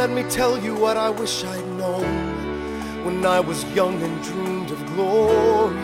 let me tell you what I wish I'd known when I was young and dreamed of glory.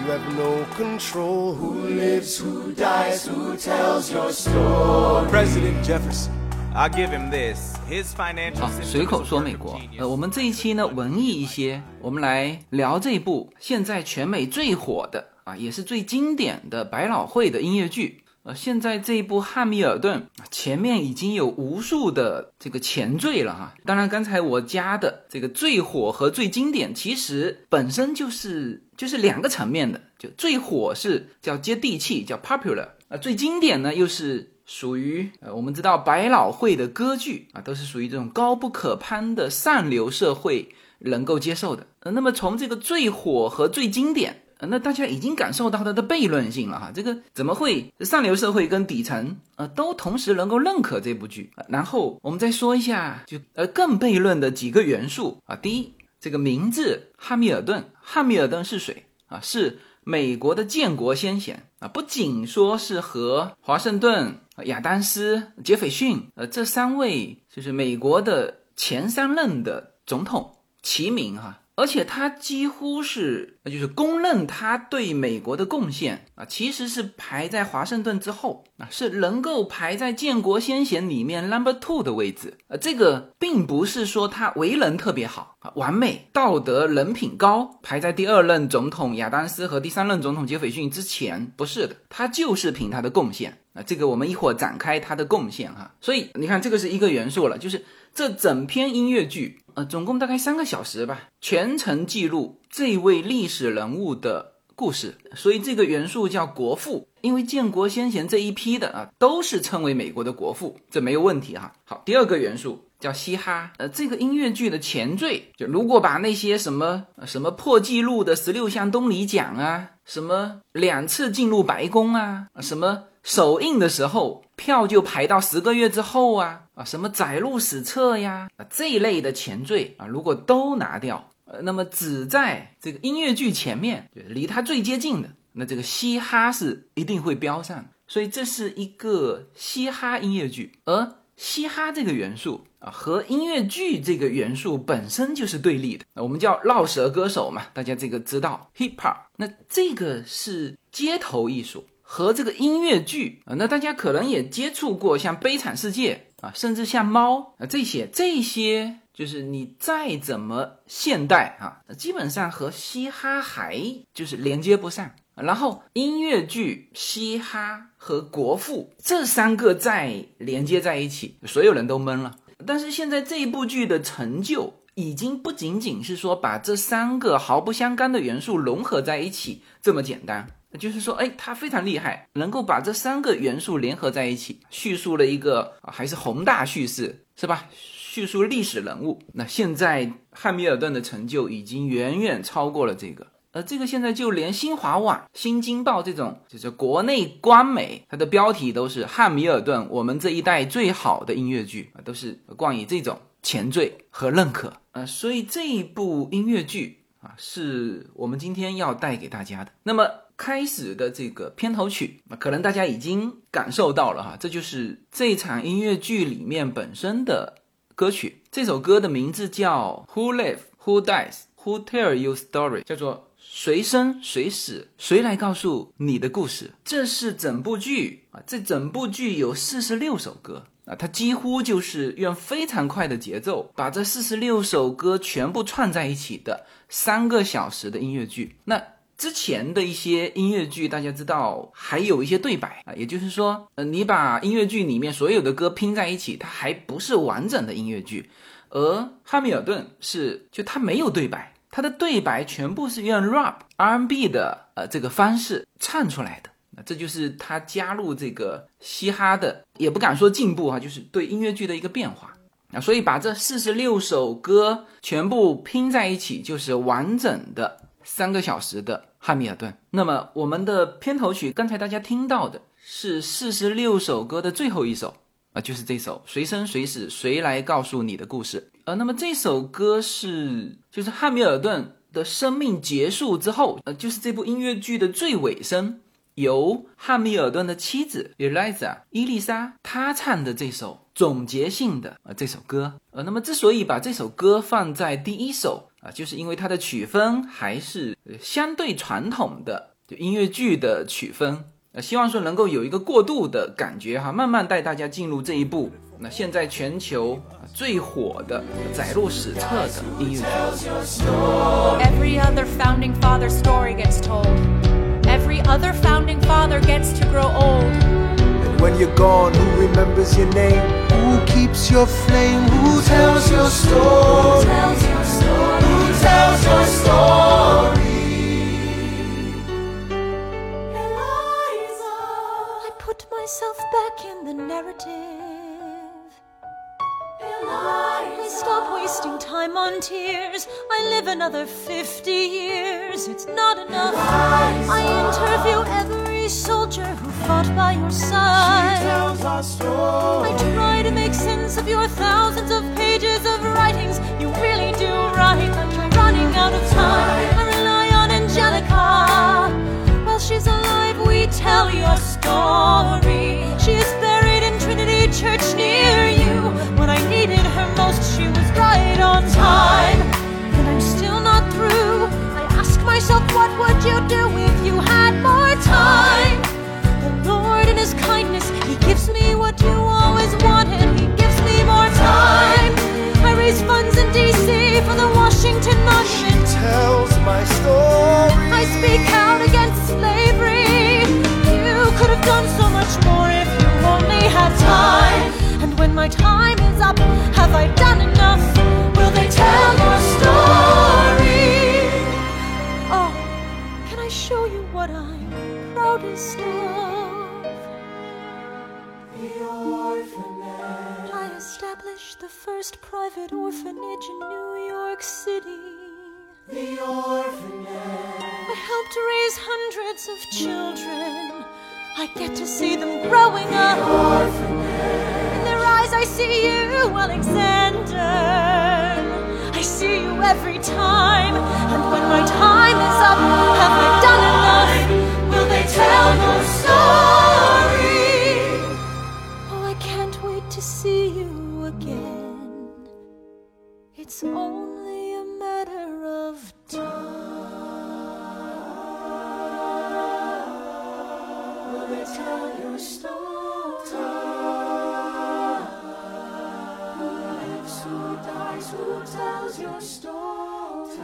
You have no control. Who lives, who dies, who tells your story? President Jefferson. I'll give him this. His financial 好，随口说美国。呃，我们这一期呢文艺一些，我们来聊这部现在全美最火的啊，也是最经典的百老汇的音乐剧。呃，现在这一部《汉密尔顿》前面已经有无数的这个前缀了哈。当然，刚才我加的这个最火和最经典，其实本身就是就是两个层面的。就最火是叫接地气，叫 popular 啊，最经典呢又是。属于呃，我们知道百老汇的歌剧啊，都是属于这种高不可攀的上流社会能够接受的。呃，那么从这个最火和最经典，那大家已经感受到它的悖论性了哈。这个怎么会上流社会跟底层呃都同时能够认可这部剧？然后我们再说一下，就呃更悖论的几个元素啊。第一，这个名字汉密尔顿，汉密尔顿是谁啊？是美国的建国先贤啊，不仅说是和华盛顿。亚当斯、杰斐逊，呃，这三位就是美国的前三任的总统齐名哈。而且他几乎是，那就是公认他对美国的贡献啊，其实是排在华盛顿之后啊，是能够排在建国先贤里面 number two 的位置。呃，这个并不是说他为人特别好啊，完美、道德、人品高，排在第二任总统亚当斯和第三任总统杰斐逊之前，不是的，他就是凭他的贡献啊。这个我们一会儿展开他的贡献哈。所以你看，这个是一个元素了，就是这整篇音乐剧。呃，总共大概三个小时吧，全程记录这位历史人物的故事，所以这个元素叫国父，因为建国先贤这一批的啊，都是称为美国的国父，这没有问题哈。好，第二个元素叫嘻哈，呃，这个音乐剧的前缀，就如果把那些什么什么破纪录的十六项东尼奖啊，什么两次进入白宫啊，什么。首映的时候，票就排到十个月之后啊啊，什么载入史册呀啊这一类的前缀啊，如果都拿掉，呃，那么只在这个音乐剧前面，就离它最接近的，那这个嘻哈是一定会标上。所以这是一个嘻哈音乐剧，而嘻哈这个元素啊，和音乐剧这个元素本身就是对立的。我们叫绕舌歌手嘛，大家这个知道 hip hop，那这个是街头艺术。和这个音乐剧啊，那大家可能也接触过，像《悲惨世界》啊，甚至像《猫》啊这些，这些就是你再怎么现代啊，基本上和嘻哈还就是连接不上。然后音乐剧、嘻哈和国父这三个再连接在一起，所有人都懵了。但是现在这一部剧的成就，已经不仅仅是说把这三个毫不相干的元素融合在一起这么简单。就是说，哎，他非常厉害，能够把这三个元素联合在一起，叙述了一个，还是宏大叙事，是吧？叙述历史人物。那现在汉密尔顿的成就已经远远超过了这个，而这个现在就连新华网、新京报这种就是国内官媒，它的标题都是汉密尔顿，我们这一代最好的音乐剧啊，都是冠以这种前缀和认可啊。所以这一部音乐剧啊，是我们今天要带给大家的。那么。开始的这个片头曲，那可能大家已经感受到了哈，这就是这场音乐剧里面本身的歌曲。这首歌的名字叫《Who Live Who Dies Who Tell You Story》，叫做谁生谁死，谁来告诉你的故事。这是整部剧啊，这整部剧有四十六首歌啊，它几乎就是用非常快的节奏把这四十六首歌全部串在一起的三个小时的音乐剧。那之前的一些音乐剧，大家知道还有一些对白啊，也就是说，呃，你把音乐剧里面所有的歌拼在一起，它还不是完整的音乐剧。而汉密尔顿是，就它没有对白，它的对白全部是用 rap R&B 的呃这个方式唱出来的。那这就是他加入这个嘻哈的，也不敢说进步哈，就是对音乐剧的一个变化啊。所以把这四十六首歌全部拼在一起，就是完整的。三个小时的汉密尔顿。那么我们的片头曲，刚才大家听到的是四十六首歌的最后一首啊，就是这首《谁生谁死谁来告诉你的故事》呃，那么这首歌是就是汉密尔顿的生命结束之后，呃，就是这部音乐剧的最尾声由汉密尔顿的妻子 Eliza 伊丽莎她唱的这首总结性的呃这首歌。呃，那么之所以把这首歌放在第一首啊，就是因为它的曲风还是相对传统的就音乐剧的曲风。呃，希望说能够有一个过渡的感觉哈，慢慢带大家进入这一步。那现在全球最火的载入史册的音乐剧。tells your story. Eliza, I put myself back in the narrative. Eliza, I stop wasting time on tears. I live another 50 years. It's not enough. Eliza, I interview every soldier who fought by your side. She tells our story. I try to make sense of your thousands of pages of writings. You out of time. I rely on Angelica. While she's alive, we tell your story. She is buried in Trinity Church near you. When I needed her most, she was right on time. And I'm still not through. I ask myself, what would you do if you had more time? The Lord in His kindness, He gives me what you always wanted. D.C. for the Washington Monument. Tells my story. I speak out against slavery. You could have done so much more if you only had time. And when my time is up, have I done enough? Will they tell your story? Oh, can I show you what I'm proudest of? The orphanage. Established the first private orphanage in New York City. The orphanage. I helped raise hundreds of children. I get to see them growing up. Orphanage. In their eyes, I see you, Alexander. I see you every time. And when my time is up, have I done enough? Will they tell your story? It's only a matter of time. Will they tell your story? Who lives, who dies, who tells your story?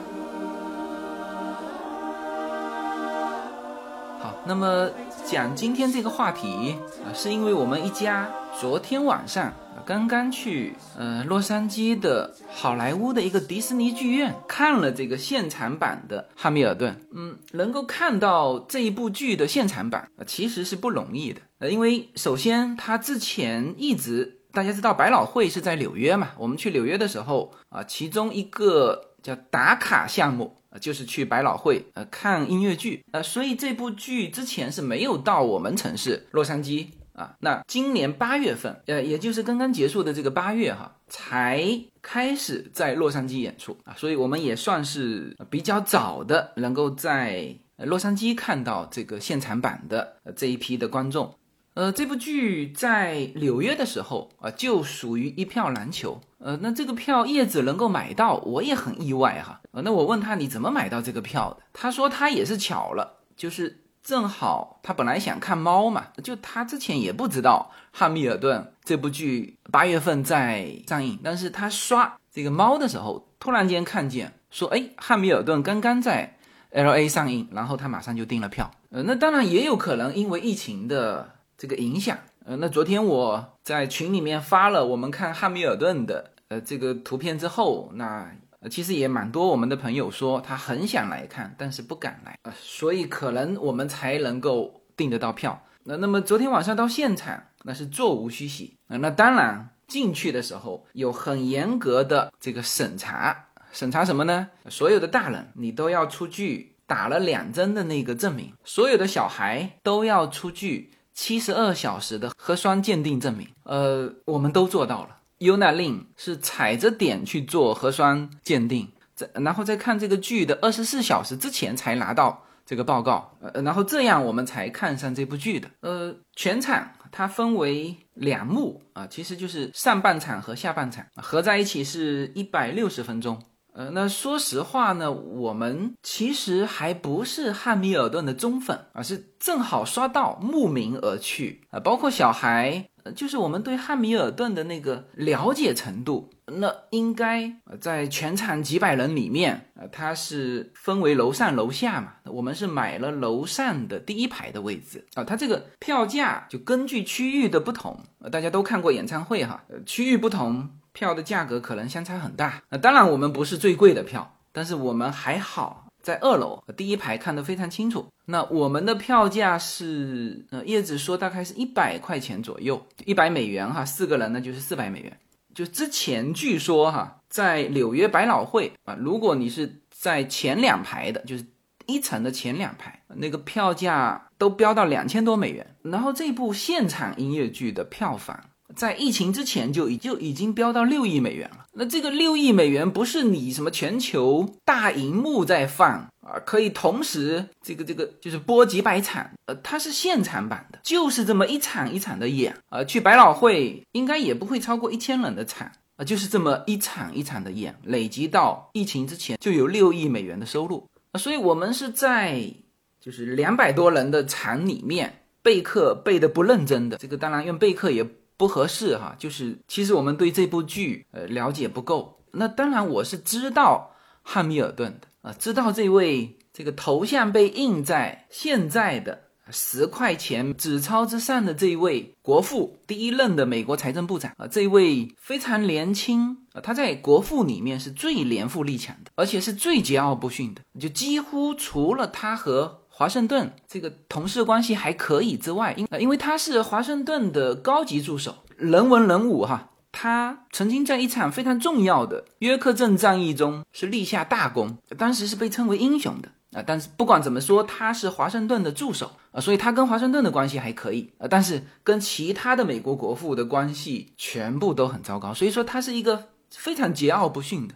好，那么讲今天这个话题啊，是因为我们一家昨天晚上刚刚去呃洛杉矶的好莱坞的一个迪士尼剧院看了这个现场版的《汉密尔顿》。嗯，能够看到这一部剧的现场版，呃其实是不容易的。呃，因为首先它之前一直大家知道百老汇是在纽约嘛，我们去纽约的时候啊，其中一个叫打卡项目。就是去百老汇呃看音乐剧，呃，所以这部剧之前是没有到我们城市洛杉矶啊。那今年八月份，呃，也就是刚刚结束的这个八月哈，才开始在洛杉矶演出啊，所以我们也算是比较早的能够在洛杉矶看到这个现场版的呃这一批的观众。呃，这部剧在纽约的时候啊、就属于一票难求。呃，那这个票叶子能够买到，我也很意外哈。呃，那我问他你怎么买到这个票的？他说他也是巧了，就是正好他本来想看猫嘛，就他之前也不知道《汉密尔顿》这部剧八月份在上映，但是他刷这个猫的时候，突然间看见说，哎，《汉密尔顿》刚刚在 L A 上映，然后他马上就订了票。呃，那当然也有可能因为疫情的这个影响。呃，那昨天我在群里面发了我们看汉密尔顿的呃这个图片之后，那、其实也蛮多我们的朋友说他很想来看，但是不敢来，呃，所以可能我们才能够订得到票。那那么昨天晚上到现场，那是座无虚席。呃那当然进去的时候有很严格的这个审查，审查什么呢？所有的大人你都要出具打了两针的那个证明，所有的小孩都要出具七十二小时的核酸鉴定证明。呃，我们都做到了。U N A L I N 是踩着点去做核酸鉴定，在然后再看这个剧的二十四小时之前才拿到这个报告，呃，然后这样我们才看上这部剧的。呃，全场它分为两幕啊，其实就是上半场和下半场合在一起是一百六十分钟。呃，那说实话呢，我们其实还不是汉密尔顿的忠粉而是正好刷到，慕名而去啊。包括小孩，就是我们对汉密尔顿的那个了解程度，那应该在全场几百人里面啊，它是分为楼上楼下嘛。我们是买了楼上的第一排的位置啊。它这个票价就根据区域的不同，大家都看过演唱会哈，区域不同。票的价格可能相差很大，那当然我们不是最贵的票，但是我们还好在二楼第一排看得非常清楚。那我们的票价是，呃，叶子说大概是一百块钱左右，一百美元哈，四个人呢就是四百美元。就之前据说哈，在纽约百老汇啊，如果你是在前两排的，就是一层的前两排，那个票价都飙到两千多美元。然后这部现场音乐剧的票房。在疫情之前就已就已经飙到六亿美元了。那这个六亿美元不是你什么全球大荧幕在放啊，可以同时这个这个就是播几百场，呃，它是现场版的，就是这么一场一场的演啊。去百老汇应该也不会超过一千人的场啊，就是这么一场一场的演，累积到疫情之前就有六亿美元的收入。所以我们是在就是两百多人的场里面备课备的不认真的，这个当然用备课也。不合适哈，就是其实我们对这部剧呃了解不够。那当然我是知道汉密尔顿的啊，知道这位这个头像被印在现在的十块钱纸钞之上的这位国父，第一任的美国财政部长啊，这一位非常年轻啊，他在国父里面是最年富力强的，而且是最桀骜不驯的，就几乎除了他和。华盛顿这个同事关系还可以之外，因因为他是华盛顿的高级助手，人文人武哈。他曾经在一场非常重要的约克镇战役中是立下大功，当时是被称为英雄的啊。但是不管怎么说，他是华盛顿的助手啊，所以他跟华盛顿的关系还可以啊。但是跟其他的美国国父的关系全部都很糟糕，所以说他是一个非常桀骜不驯的。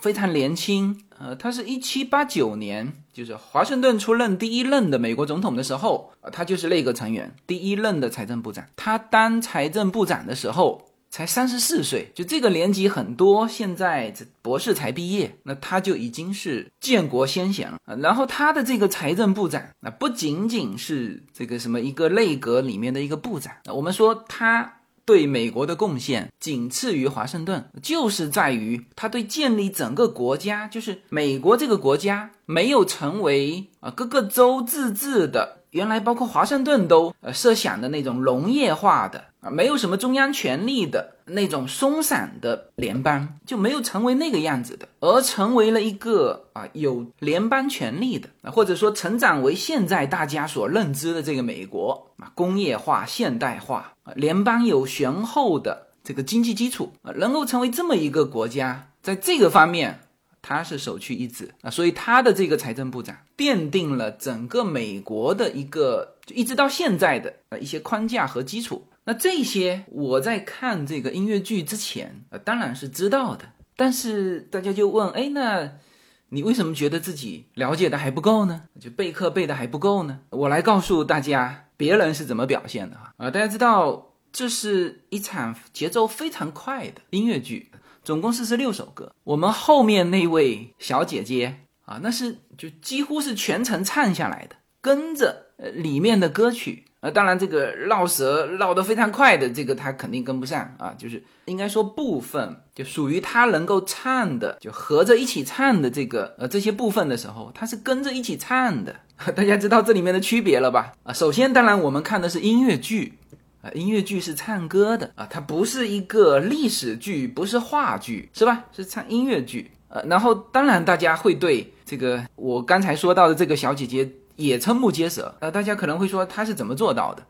非常年轻，呃，他是一七八九年，就是华盛顿出任第一任的美国总统的时候，啊，他就是内阁成员，第一任的财政部长。他当财政部长的时候才三十四岁，就这个年纪很多现在这博士才毕业，那他就已经是建国先贤了。然后他的这个财政部长，那不仅仅是这个什么一个内阁里面的一个部长，我们说他。对美国的贡献仅次于华盛顿，就是在于他对建立整个国家，就是美国这个国家没有成为啊各个州自治的，原来包括华盛顿都呃设想的那种农业化的啊，没有什么中央权力的那种松散的联邦，就没有成为那个样子的，而成为了一个啊有联邦权力的，或者说成长为现在大家所认知的这个美国啊工业化现代化。联邦有雄厚的这个经济基础啊，能够成为这么一个国家，在这个方面，他是首屈一指啊，所以他的这个财政部长奠定了整个美国的一个就一直到现在的呃一些框架和基础。那这些我在看这个音乐剧之前呃当然是知道的，但是大家就问，哎，那你为什么觉得自己了解的还不够呢？就备课备的还不够呢？我来告诉大家。别人是怎么表现的啊？啊，大家知道这是一场节奏非常快的音乐剧，总共四十六首歌。我们后面那位小姐姐啊，那是就几乎是全程唱下来的，跟着呃里面的歌曲。呃，当然这个绕舌绕得非常快的这个他肯定跟不上啊，就是应该说部分就属于他能够唱的，就合着一起唱的这个呃这些部分的时候，他是跟着一起唱的。大家知道这里面的区别了吧？啊，首先当然我们看的是音乐剧，啊，音乐剧是唱歌的啊，它不是一个历史剧，不是话剧，是吧？是唱音乐剧。呃，然后当然大家会对这个我刚才说到的这个小姐姐。也瞠目结舌，呃，大家可能会说他是怎么做到的？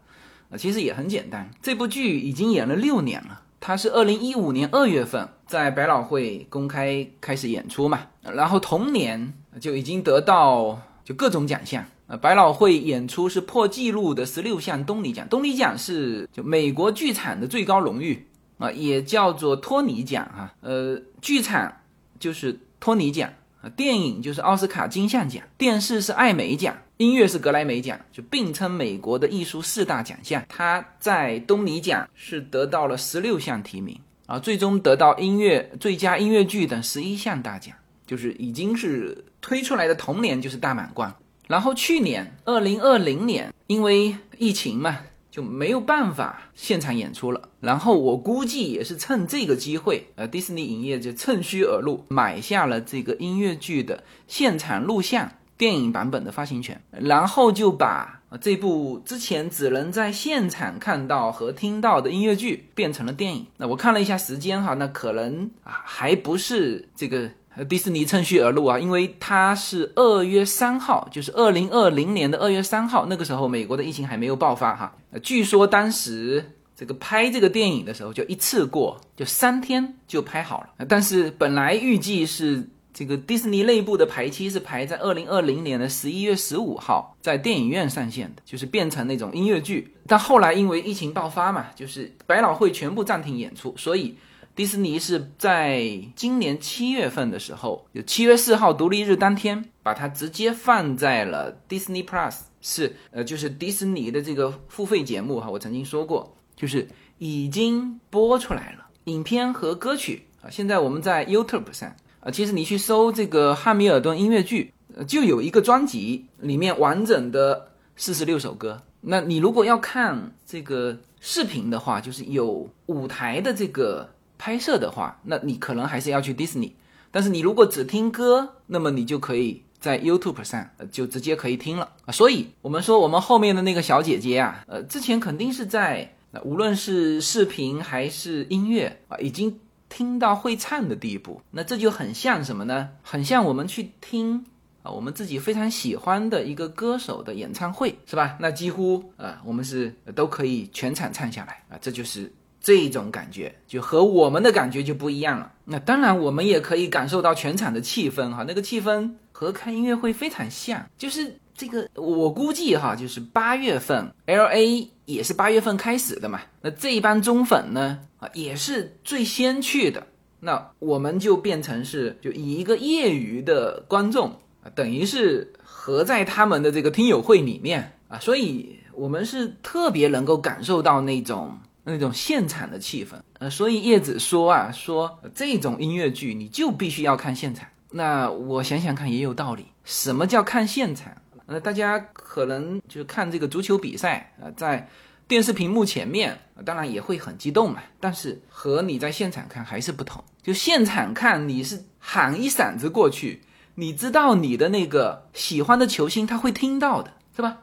啊，其实也很简单，这部剧已经演了六年了，它是二零一五年二月份在百老汇公开开始演出嘛，然后同年就已经得到就各种奖项，呃，百老汇演出是破纪录的十六项东尼奖，东尼奖是就美国剧场的最高荣誉啊，也叫做托尼奖哈，呃，剧场就是托尼奖啊，电影就是奥斯卡金像奖，电视是艾美奖。音乐是格莱美奖，就并称美国的艺术四大奖项。他在东尼奖是得到了十六项提名啊，最终得到音乐最佳音乐剧等十一项大奖，就是已经是推出来的同年就是大满贯。然后去年二零二零年，因为疫情嘛。就没有办法现场演出了。然后我估计也是趁这个机会，呃，迪士尼影业就趁虚而入，买下了这个音乐剧的现场录像电影版本的发行权，然后就把这部之前只能在现场看到和听到的音乐剧变成了电影。那我看了一下时间哈，那可能啊还不是这个。迪士尼趁虚而入啊，因为它是二月三号，就是二零二零年的二月三号，那个时候美国的疫情还没有爆发哈。据说当时这个拍这个电影的时候，就一次过就三天就拍好了。但是本来预计是这个迪士尼内部的排期是排在二零二零年的十一月十五号在电影院上线的，就是变成那种音乐剧。但后来因为疫情爆发嘛，就是百老汇全部暂停演出，所以。迪士尼是在今年七月份的时候，就七月四号独立日当天，把它直接放在了 Disney Plus，是呃，就是迪士尼的这个付费节目哈。我曾经说过，就是已经播出来了影片和歌曲啊。现在我们在 YouTube 上啊，其实你去搜这个汉密尔顿音乐剧，就有一个专辑，里面完整的四十六首歌。那你如果要看这个视频的话，就是有舞台的这个。拍摄的话，那你可能还是要去 Disney。但是你如果只听歌，那么你就可以在 YouTube 上就直接可以听了啊。所以，我们说我们后面的那个小姐姐啊，呃，之前肯定是在无论是视频还是音乐啊，已经听到会唱的地步。那这就很像什么呢？很像我们去听啊，我们自己非常喜欢的一个歌手的演唱会，是吧？那几乎啊，我们是都可以全场唱下来啊，这就是。这种感觉就和我们的感觉就不一样了。那当然，我们也可以感受到全场的气氛哈，那个气氛和看音乐会非常像。就是这个，我估计哈，就是八月份，L A 也是八月份开始的嘛。那这一帮中粉呢，啊，也是最先去的。那我们就变成是，就以一个业余的观众啊，等于是合在他们的这个听友会里面啊，所以我们是特别能够感受到那种。那种现场的气氛，呃，所以叶子说啊，说这种音乐剧你就必须要看现场。那我想想看也有道理。什么叫看现场？那，大家可能就看这个足球比赛啊，在电视屏幕前面，当然也会很激动嘛。但是和你在现场看还是不同。就现场看，你是喊一嗓子过去，你知道你的那个喜欢的球星他会听到的，是吧？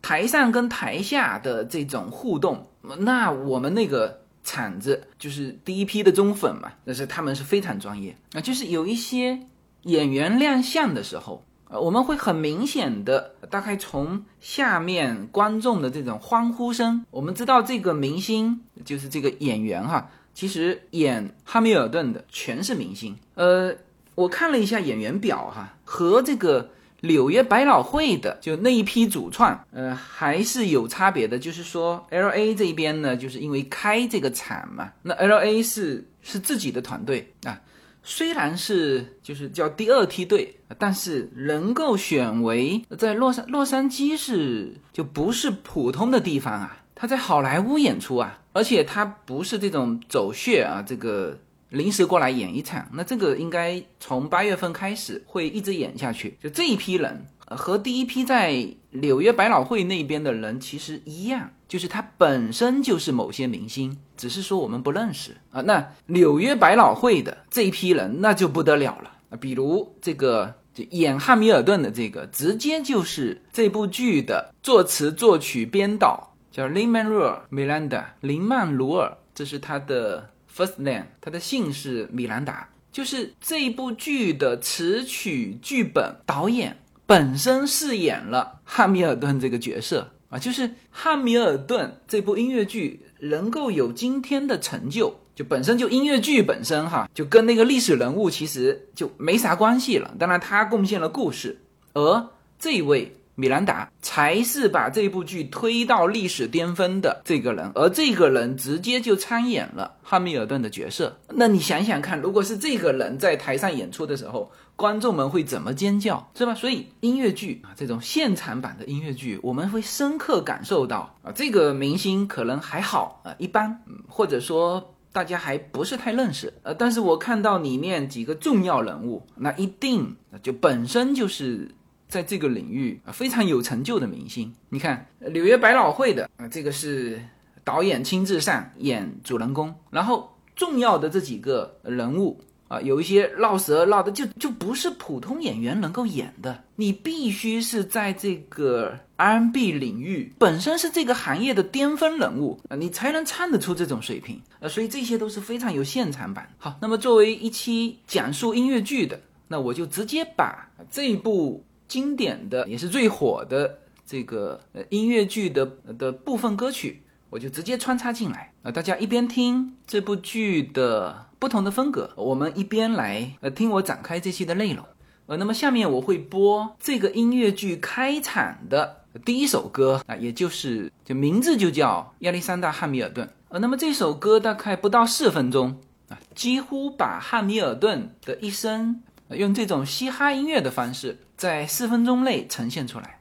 台上跟台下的这种互动。那我们那个场子就是第一批的忠粉嘛，但是他们是非常专业啊，就是有一些演员亮相的时候，呃，我们会很明显的，大概从下面观众的这种欢呼声，我们知道这个明星就是这个演员哈，其实演哈密尔顿的全是明星。呃，我看了一下演员表哈，和这个。纽约百老汇的就那一批主创，呃，还是有差别的。就是说，L A 这边呢，就是因为开这个场嘛，那 L A 是是自己的团队啊，虽然是就是叫第二梯队，但是能够选为在洛杉洛杉矶是就不是普通的地方啊，他在好莱坞演出啊，而且他不是这种走穴啊，这个。临时过来演一场，那这个应该从八月份开始会一直演下去。就这一批人和第一批在纽约百老汇那边的人其实一样，就是他本身就是某些明星，只是说我们不认识啊。那纽约百老汇的这一批人那就不得了了啊，比如这个就演汉密尔顿的这个，直接就是这部剧的作词、作曲、编导，叫林曼鲁尔·米兰达，林曼鲁尔，这是他的。First name，他的姓是米兰达，就是这部剧的词曲、剧本、导演本身饰演了汉密尔顿这个角色啊，就是汉密尔顿这部音乐剧能够有今天的成就，就本身就音乐剧本身哈，就跟那个历史人物其实就没啥关系了。当然，他贡献了故事，而这位米兰达才是把这部剧推到历史巅峰的这个人，而这个人直接就参演了汉密尔顿的角色。那你想想看，如果是这个人在台上演出的时候，观众们会怎么尖叫，是吧？所以音乐剧啊，这种现场版的音乐剧，我们会深刻感受到啊，这个明星可能还好啊，一般，或者说大家还不是太认识，呃，但是我看到里面几个重要人物，那一定就本身就是。在这个领域啊非常有成就的明星，你看纽约百老汇的啊，这个是导演亲自上演主人公，然后重要的这几个人物啊，有一些绕舌绕的就就不是普通演员能够演的，你必须是在这个 R&B 领域本身是这个行业的巅峰人物啊，你才能唱得出这种水平啊，所以这些都是非常有现场版。好，那么作为一期讲述音乐剧的，那我就直接把这一部。经典的也是最火的这个音乐剧的的部分歌曲，我就直接穿插进来啊！大家一边听这部剧的不同的风格，我们一边来呃听我展开这期的内容。呃，那么下面我会播这个音乐剧开场的第一首歌啊，也就是就名字就叫亚历山大·汉密尔顿。呃，那么这首歌大概不到四分钟啊，几乎把汉密尔顿的一生用这种嘻哈音乐的方式。在四分钟内呈现出来，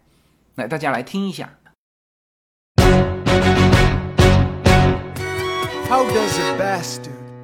来，大家来听一下。How does a bastard,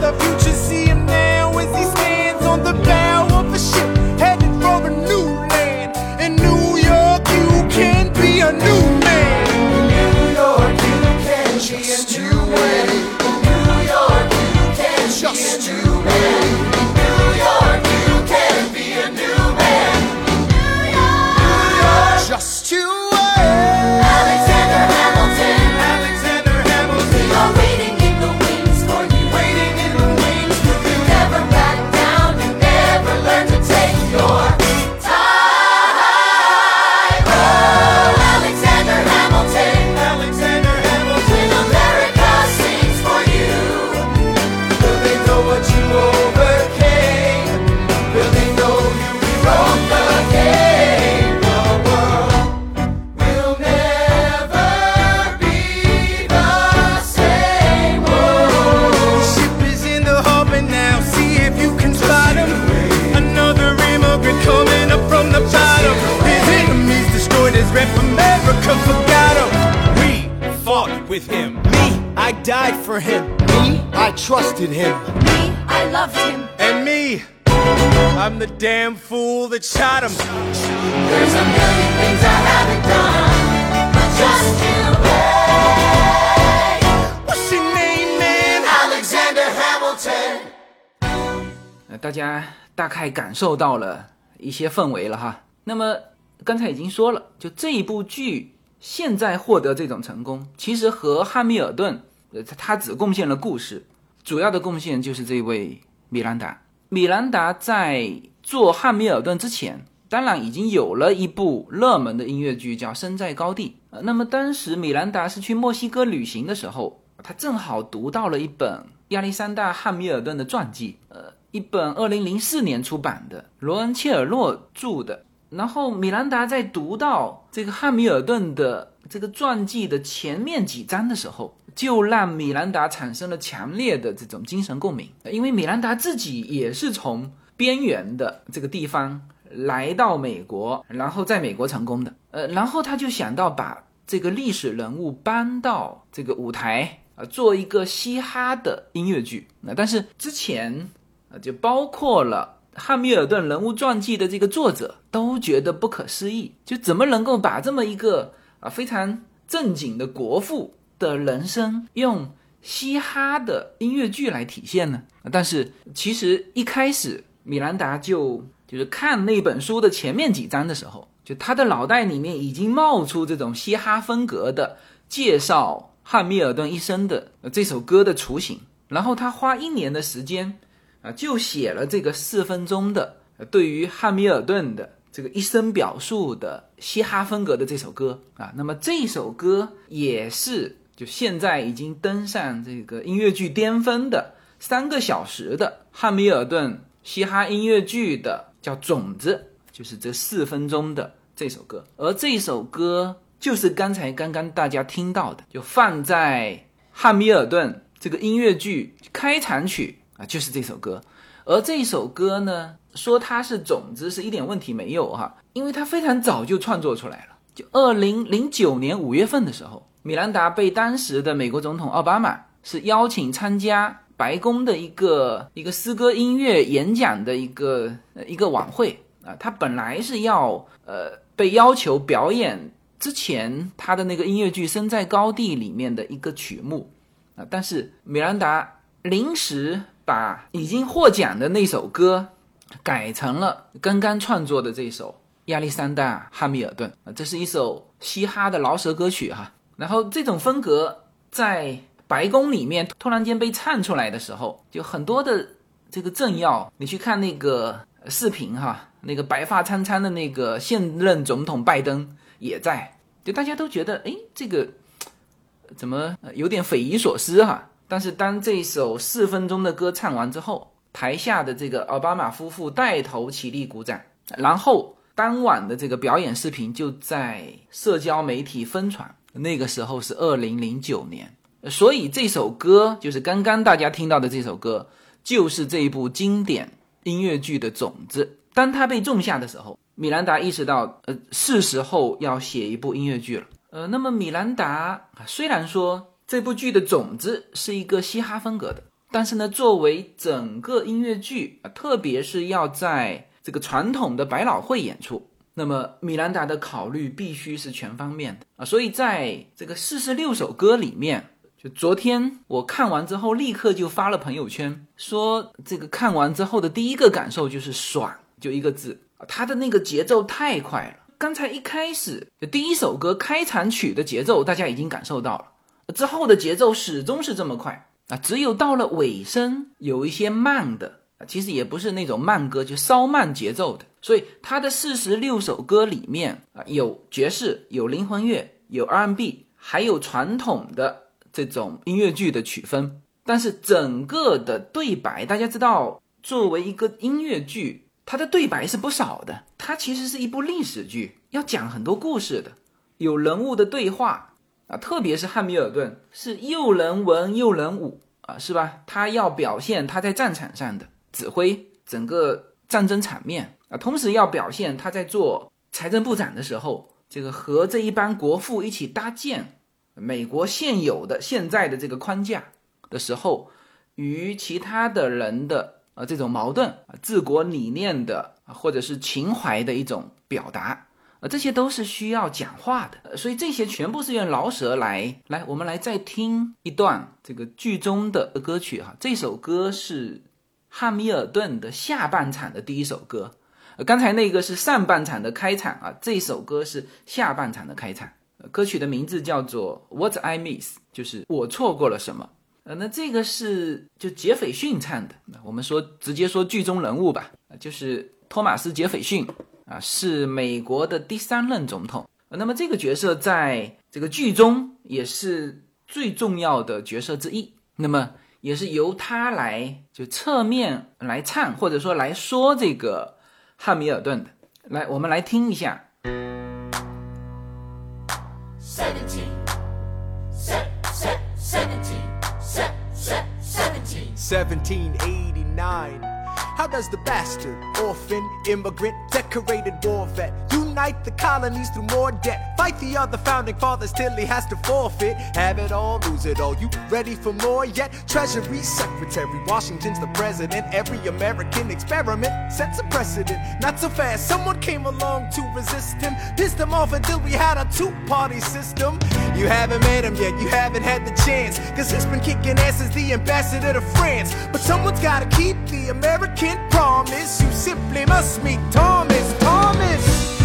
the future, see him now as he stands on the bow with him. Me, I died for him. Me, I trusted him. Me, I loved him. And me, I'm the damn fool that shot him. There's a million things I haven't done, but just you wait. What's your name, man? Alexander Hamilton. 呃，大家大概感受到了一些氛围了哈。那么刚才已经说了，就这一部剧 现在获得这种成功，其实和汉密尔顿，呃，他只贡献了故事，主要的贡献就是这位米兰达。米兰达在做汉密尔顿之前，当然已经有了一部热门的音乐剧叫《身在高地》。呃，那么当时米兰达是去墨西哥旅行的时候，他正好读到了一本亚历山大·汉密尔顿的传记，呃，一本二零零四年出版的，罗恩·切尔诺著的。然后米兰达在读到这个汉密尔顿的这个传记的前面几章的时候，就让米兰达产生了强烈的这种精神共鸣，因为米兰达自己也是从边缘的这个地方来到美国，然后在美国成功的。呃，然后他就想到把这个历史人物搬到这个舞台啊，做一个嘻哈的音乐剧。那但是之前啊，就包括了。汉密尔顿人物传记的这个作者都觉得不可思议，就怎么能够把这么一个啊非常正经的国父的人生用嘻哈的音乐剧来体现呢？但是其实一开始米兰达就就是看那本书的前面几章的时候，就他的脑袋里面已经冒出这种嘻哈风格的介绍汉密尔顿一生的这首歌的雏形，然后他花一年的时间。啊，就写了这个四分钟的对于汉密尔顿的这个一生表述的嘻哈风格的这首歌啊。那么这首歌也是就现在已经登上这个音乐剧巅峰的三个小时的汉密尔顿嘻哈音乐剧的叫种子，就是这四分钟的这首歌。而这首歌就是刚才刚刚大家听到的，就放在汉密尔顿这个音乐剧开场曲。就是这首歌，而这首歌呢，说它是种子是一点问题没有哈，因为它非常早就创作出来了。就二零零九年五月份的时候，米兰达被当时的美国总统奥巴马是邀请参加白宫的一个一个诗歌音乐演讲的一个一个晚会啊，他本来是要呃被要求表演之前他的那个音乐剧《身在高地》里面的一个曲目啊，但是米兰达临时。把已经获奖的那首歌改成了刚刚创作的这首《亚历山大·汉密尔顿》啊，这是一首嘻哈的饶舌歌曲哈。然后这种风格在白宫里面突然间被唱出来的时候，就很多的这个政要，你去看那个视频哈，那个白发苍苍的那个现任总统拜登也在，就大家都觉得哎，这个怎么有点匪夷所思哈。但是当这首四分钟的歌唱完之后，台下的这个奥巴马夫妇带头起立鼓掌，然后当晚的这个表演视频就在社交媒体疯传。那个时候是二零零九年，所以这首歌就是刚刚大家听到的这首歌，就是这一部经典音乐剧的种子。当它被种下的时候，米兰达意识到，呃，是时候要写一部音乐剧了。呃，那么米兰达虽然说。这部剧的种子是一个嘻哈风格的，但是呢，作为整个音乐剧啊，特别是要在这个传统的百老汇演出，那么米兰达的考虑必须是全方面的啊。所以在这个四十六首歌里面，就昨天我看完之后，立刻就发了朋友圈，说这个看完之后的第一个感受就是爽，就一个字啊，它的那个节奏太快了。刚才一开始就第一首歌开场曲的节奏，大家已经感受到了。之后的节奏始终是这么快啊，只有到了尾声有一些慢的啊，其实也不是那种慢歌，就稍慢节奏的。所以他的四十六首歌里面啊，有爵士，有灵魂乐，有 R&B，还有传统的这种音乐剧的曲风。但是整个的对白，大家知道，作为一个音乐剧，它的对白是不少的。它其实是一部历史剧，要讲很多故事的，有人物的对话。啊，特别是汉密尔顿是又能文又能武啊，是吧？他要表现他在战场上的指挥整个战争场面啊，同时要表现他在做财政部长的时候，这个和这一帮国父一起搭建美国现有的现在的这个框架的时候，与其他的人的啊这种矛盾啊治国理念的或者是情怀的一种表达啊，这些都是需要讲话的，所以这些全部是用饶舌来来，我们来再听一段这个剧中的歌曲哈，这首歌是汉密尔顿的下半场的第一首歌。呃刚才那个是上半场的开场啊，这首歌是下半场的开场。歌曲的名字叫做《What I Miss》，就是我错过了什么。呃，那这个是就杰斐逊唱的。我们说直接说剧中人物吧，就是托马斯杰斐逊啊，是美国的第三任总统。那么这个角色在这个剧中也是最重要的角色之一。那么也是由他来就侧面来唱，或者说来说这个。汉密尔顿的，来，我们来听一下。How does the bastard, orphan, immigrant, decorated war vet unite the colonies through more debt? Fight the other founding fathers till he has to forfeit. Have it all, lose it all. You ready for more yet? Treasury Secretary, Washington's the president. Every American experiment sets a precedent. Not so fast, someone came along to resist him. Pissed him off until we had a two party system. You haven't met him yet, you haven't had the chance. Cause he's been kicking ass as the ambassador to France. But someone's gotta keep the American can't promise. You simply must meet Thomas. Thomas.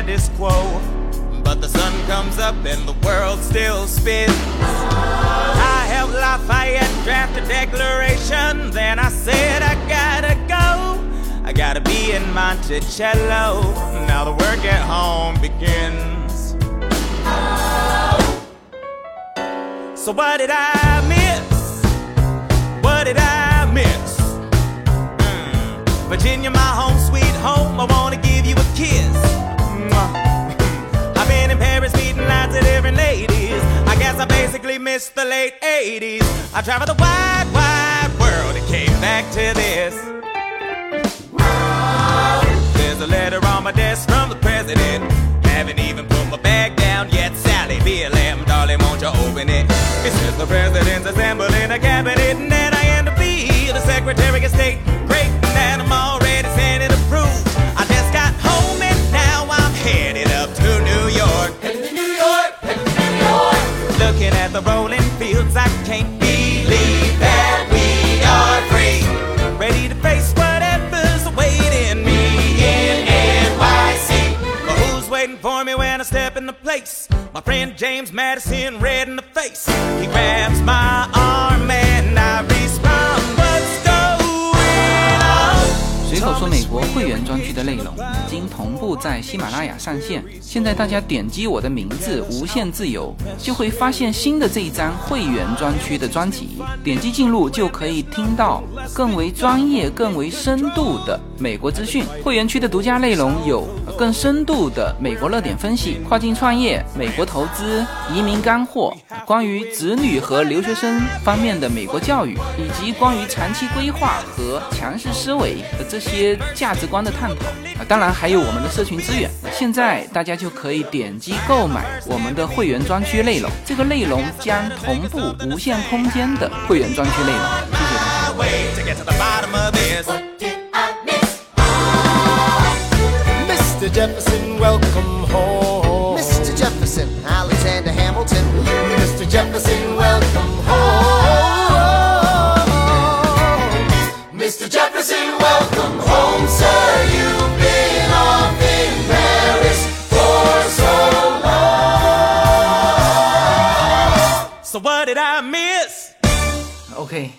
Status quo. But the sun comes up and the world still spins. I helped Lafayette draft a declaration. Then I said, I gotta go. I gotta be in Monticello. Now the work at home begins. So, what did I miss? What did I miss? Mm. Virginia, my home, sweet home. I wanna give you a kiss. Ladies. I guess I basically missed the late 80s. I traveled the wide, wide world and came back to this. There's a letter on my desk from the president. Haven't even put my bag down yet. Sally BLM, darling, won't you open it? It says the president's assembling a cabinet, and then I end up being the Secretary of State. Great, and I'm already sending approved. I just got home and now I'm headed at the rolling fields, I can't believe that we are free. Ready to face whatever's awaiting me in NYC. But who's waiting for me when I step into place? My friend James Madison, red in the face. He grabs my arm 说美国会员专区的内容已经同步在喜马拉雅上线，现在大家点击我的名字“无限自由”，就会发现新的这一张会员专区的专辑，点击进入就可以听到更为专业、更为深度的美国资讯。会员区的独家内容有更深度的美国热点分析、跨境创业、美国投资、移民干货，关于子女和留学生方面的美国教育，以及关于长期规划和强势思维的这些价值观的探讨啊，当然还有我们的社群资源。现在大家就可以点击购买我们的会员专区内容，这个内容将同步无限空间的会员专区内容。谢谢大家。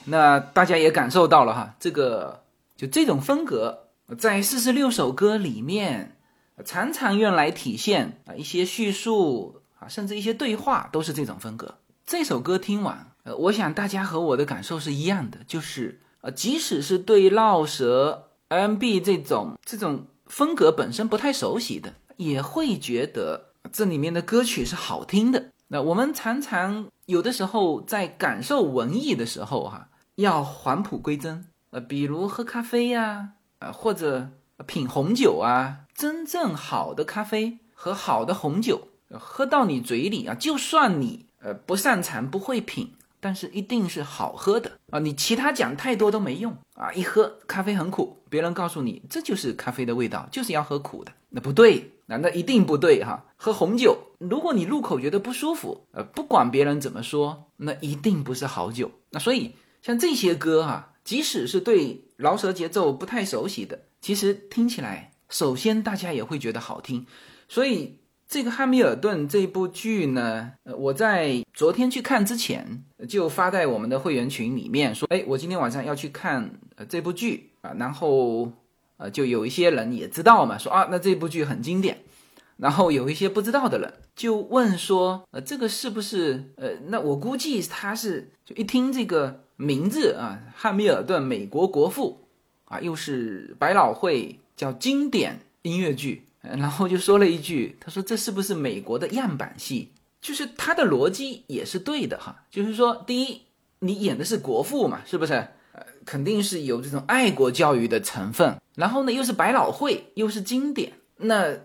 那大家也感受到了哈，这个就这种风格，在四十六首歌里面，常常用来体现啊一些叙述啊，甚至一些对话都是这种风格。这首歌听完，呃，我想大家和我的感受是一样的，就是呃，即使是对绕舌 MB 这种这种风格本身不太熟悉的，也会觉得这里面的歌曲是好听的。那我们常常有的时候在感受文艺的时候，哈，要返璞归真，呃，比如喝咖啡呀，呃，或者品红酒啊，真正好的咖啡和好的红酒，喝到你嘴里啊，就算你。呃，不擅长不会品，但是一定是好喝的啊！你其他讲太多都没用啊！一喝咖啡很苦，别人告诉你这就是咖啡的味道，就是要喝苦的，那不对，那那一定不对哈！喝红酒，如果你入口觉得不舒服，呃，不管别人怎么说，那一定不是好酒。那所以像这些歌哈，即使是对饶舌节奏不太熟悉的，其实听起来，首先大家也会觉得好听，所以。这个《汉密尔顿》这部剧呢，呃，我在昨天去看之前就发在我们的会员群里面说，哎，我今天晚上要去看呃这部剧啊，然后呃，就有一些人也知道嘛，说啊，那这部剧很经典，然后有一些不知道的人就问说，呃，这个是不是呃，那我估计他是就一听这个名字啊，《汉密尔顿》美国国父啊，又是百老汇叫经典音乐剧。然后就说了一句：“他说这是不是美国的样板戏？就是他的逻辑也是对的哈。就是说，第一，你演的是国父嘛，是不是？肯定是有这种爱国教育的成分。然后呢，又是百老汇，又是经典。那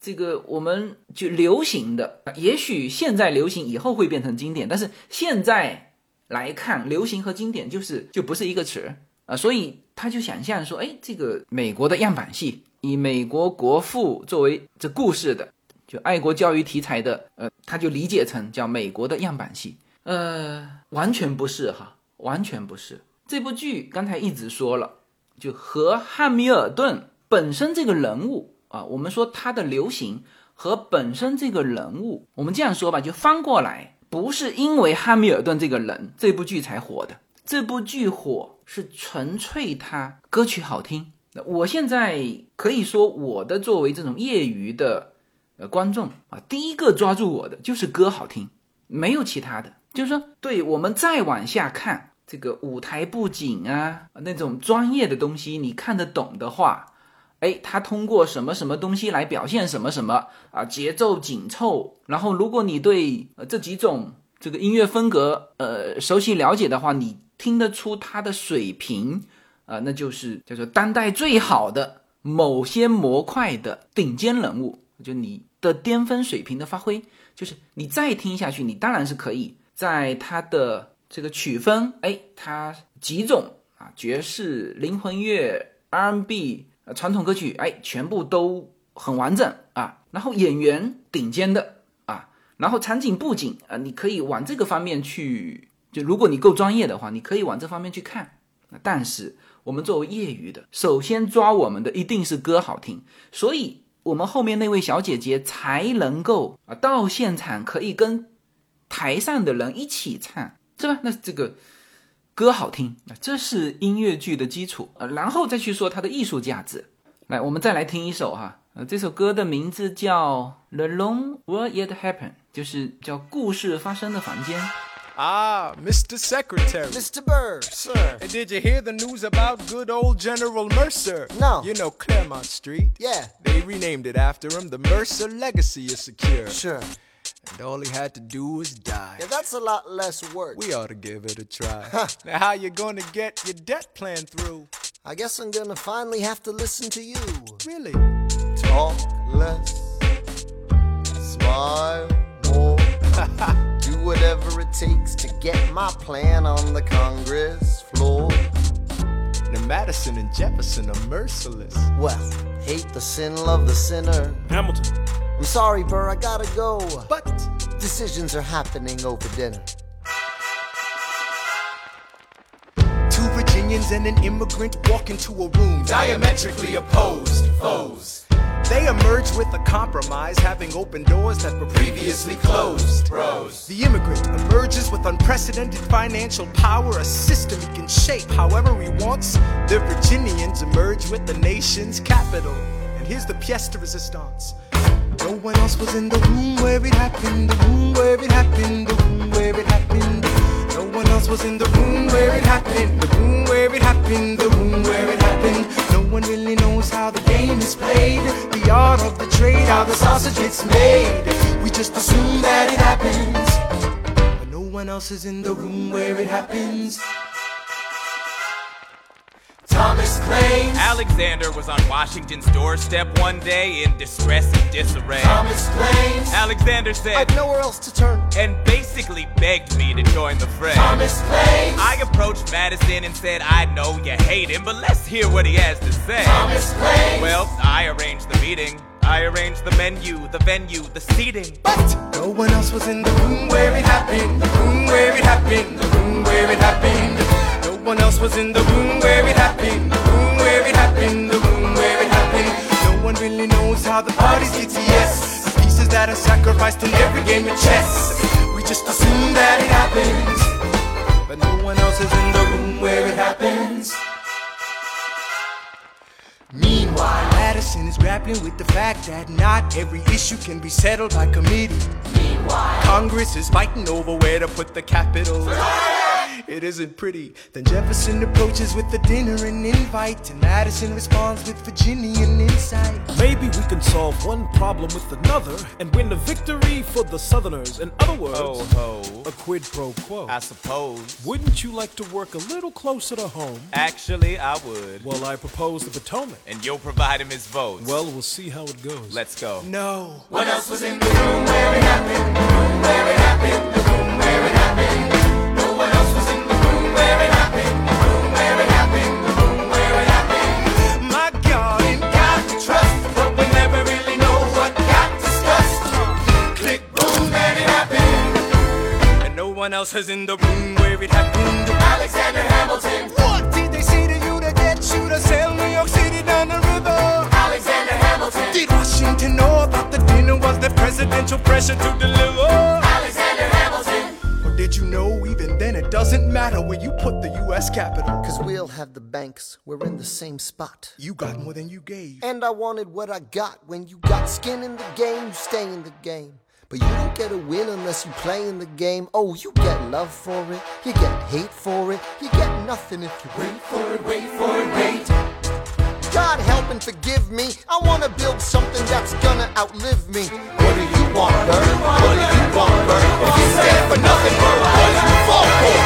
这个我们就流行的，也许现在流行，以后会变成经典。但是现在来看，流行和经典就是就不是一个词啊。所以他就想象说，哎，这个美国的样板戏。”以美国国父作为这故事的，就爱国教育题材的，呃，他就理解成叫美国的样板戏，呃，完全不是哈，完全不是。这部剧刚才一直说了，就和汉密尔顿本身这个人物啊，我们说他的流行和本身这个人物，我们这样说吧，就翻过来，不是因为汉密尔顿这个人这部剧才火的，这部剧火是纯粹他歌曲好听。我现在可以说，我的作为这种业余的呃观众啊，第一个抓住我的就是歌好听，没有其他的。就是说，对我们再往下看这个舞台布景啊，那种专业的东西，你看得懂的话，哎，他通过什么什么东西来表现什么什么啊，节奏紧凑。然后，如果你对这几种这个音乐风格呃熟悉了解的话，你听得出他的水平。啊，那就是叫做当代最好的某些模块的顶尖人物，就你的巅峰水平的发挥，就是你再听下去，你当然是可以在他的这个曲风，哎，它几种啊，爵士、灵魂乐、R&B、传统歌曲，哎，全部都很完整啊。然后演员顶尖的啊，然后场景布景啊，你可以往这个方面去，就如果你够专业的话，你可以往这方面去看。但是。我们作为业余的，首先抓我们的一定是歌好听，所以我们后面那位小姐姐才能够啊到现场可以跟台上的人一起唱，是吧？那这个歌好听，这是音乐剧的基础啊，然后再去说它的艺术价值。来，我们再来听一首哈，呃，这首歌的名字叫《The Long Will It Happen》，就是叫故事发生的房间。Ah, Mr. Secretary. Mr. Burr, sir. And did you hear the news about good old General Mercer? No. You know Claremont Street? Yeah. They renamed it after him. The Mercer legacy is secure. Sure. And all he had to do was die. Yeah, that's a lot less work. We ought to give it a try. now, how you gonna get your debt plan through? I guess I'm gonna finally have to listen to you. Really? Talk less, smile more. do whatever it takes to get my plan on the Congress floor. Now Madison and Jefferson are merciless. Well, hate the sin, love the sinner. Hamilton. I'm sorry, Burr, I gotta go. But Decisions are happening over dinner. two Virginians and an immigrant walk into a room diametrically opposed foes. They emerge with a compromise, having opened doors that were previously closed. Bros. The immigrant emerges with unprecedented financial power, a system he can shape however he wants. The Virginians emerge with the nation's capital. And here's the pièce de resistance. No one else was in the room where it happened, the room where it happened, the room where it happened. No one else was in the room where it happened, the room where it happened, the room where it happened. No one really knows how the game is played, the art of the trade, how the sausage gets made. We just assume that it happens, but no one else is in the room where it happens. Thomas claims. Alexander was on Washington's doorstep one day in distress and disarray. Thomas claims. Alexander said, I've nowhere else to turn. and basically begged me to join the fray. Thomas claims. I approached Madison and said, I know you hate him, but let's hear what he has to say. Thomas claims. Well, I arranged the meeting. I arranged the menu, the venue, the seating. But no one else was in the room where it happened, the room where it happened, the room where it happened. No one else was in the room where it happened, the room where it happened, the room where it happened. No one really knows how the parties get yes. The pieces that are sacrificed in every game of chess. We just assume that it happens, but no one else is in the room where it happens. Meanwhile, Madison is grappling with the fact that not every issue can be settled by committee. Meanwhile, Congress is fighting over where to put the capital. It isn't pretty. Then Jefferson approaches with a dinner and invite, and Madison responds with Virginian insight. Maybe we can solve one problem with another and win a victory for the Southerners. In other words, Ho ho. a quid pro quo. I suppose. Wouldn't you like to work a little closer to home? Actually, I would. Well, I propose the Potomac. And you'll provide him his votes. Well, we'll see how it goes. let's go. No. What else was in the room where it happened? The room where it happened. One else is in the room where it happened. Alexander Hamilton. What did they say to you to get you to sail New York City down the river? Alexander Hamilton. Did Washington know about the dinner? Was there presidential pressure to deliver? Alexander Hamilton. Or did you know even then it doesn't matter where you put the U.S. Capitol? Cause we'll have the banks, we're in the same spot. You got more than you gave. And I wanted what I got. When you got skin in the game, you stay in the game. But you don't get a win unless you play in the game. Oh, you get love for it, you get hate for it, you get nothing if you wait for it, wait for it, wait. God help and forgive me. I wanna build something that's gonna outlive me. What do you want, Bert? What do you want, Bert? If you stand for nothing, Bert, what do you fall for?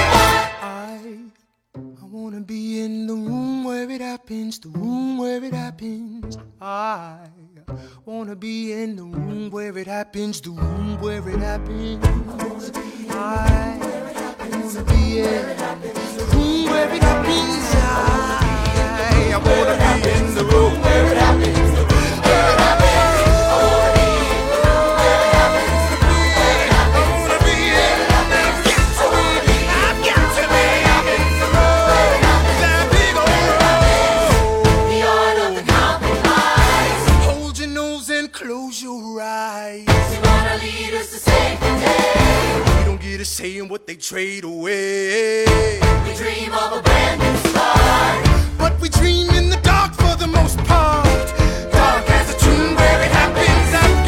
I, I wanna be in the room where it happens, the room where it happens. I wanna be in the room where it happens, the room where it happens. I wanna be in the room where it happens. I, wanna be in the room where it happens. Don't get a say in what they trade away. We dream of a brand new start. But we dream in the dark for the most part. Dark as a tomb where it happens.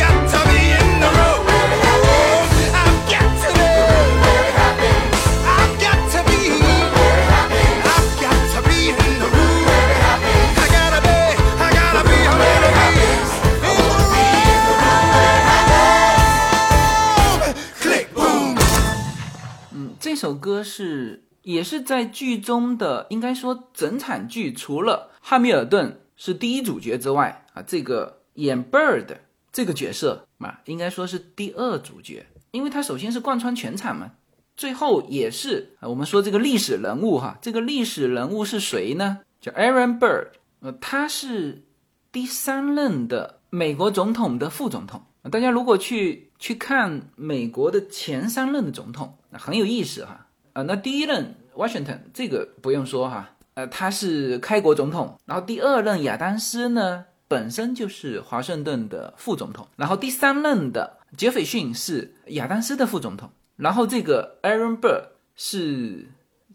这首歌是也是在剧中的，应该说整场剧除了汉密尔顿是第一主角之外啊，这个演 Bird 这个角色嘛，应该说是第二主角，因为他首先是贯穿全场嘛，最后也是啊，我们说这个历史人物哈，这个历史人物是谁呢？叫 Aaron Bird，呃，他是第三任的美国总统的副总统。大家如果去去看美国的前三任的总统，那很有意思哈。啊，那第一任 Washington 这个不用说哈，呃，他是开国总统。然后第二任亚当斯呢，本身就是华盛顿的副总统。然后第三任的杰斐逊是亚当斯的副总统。然后这个 Aaron Burr 是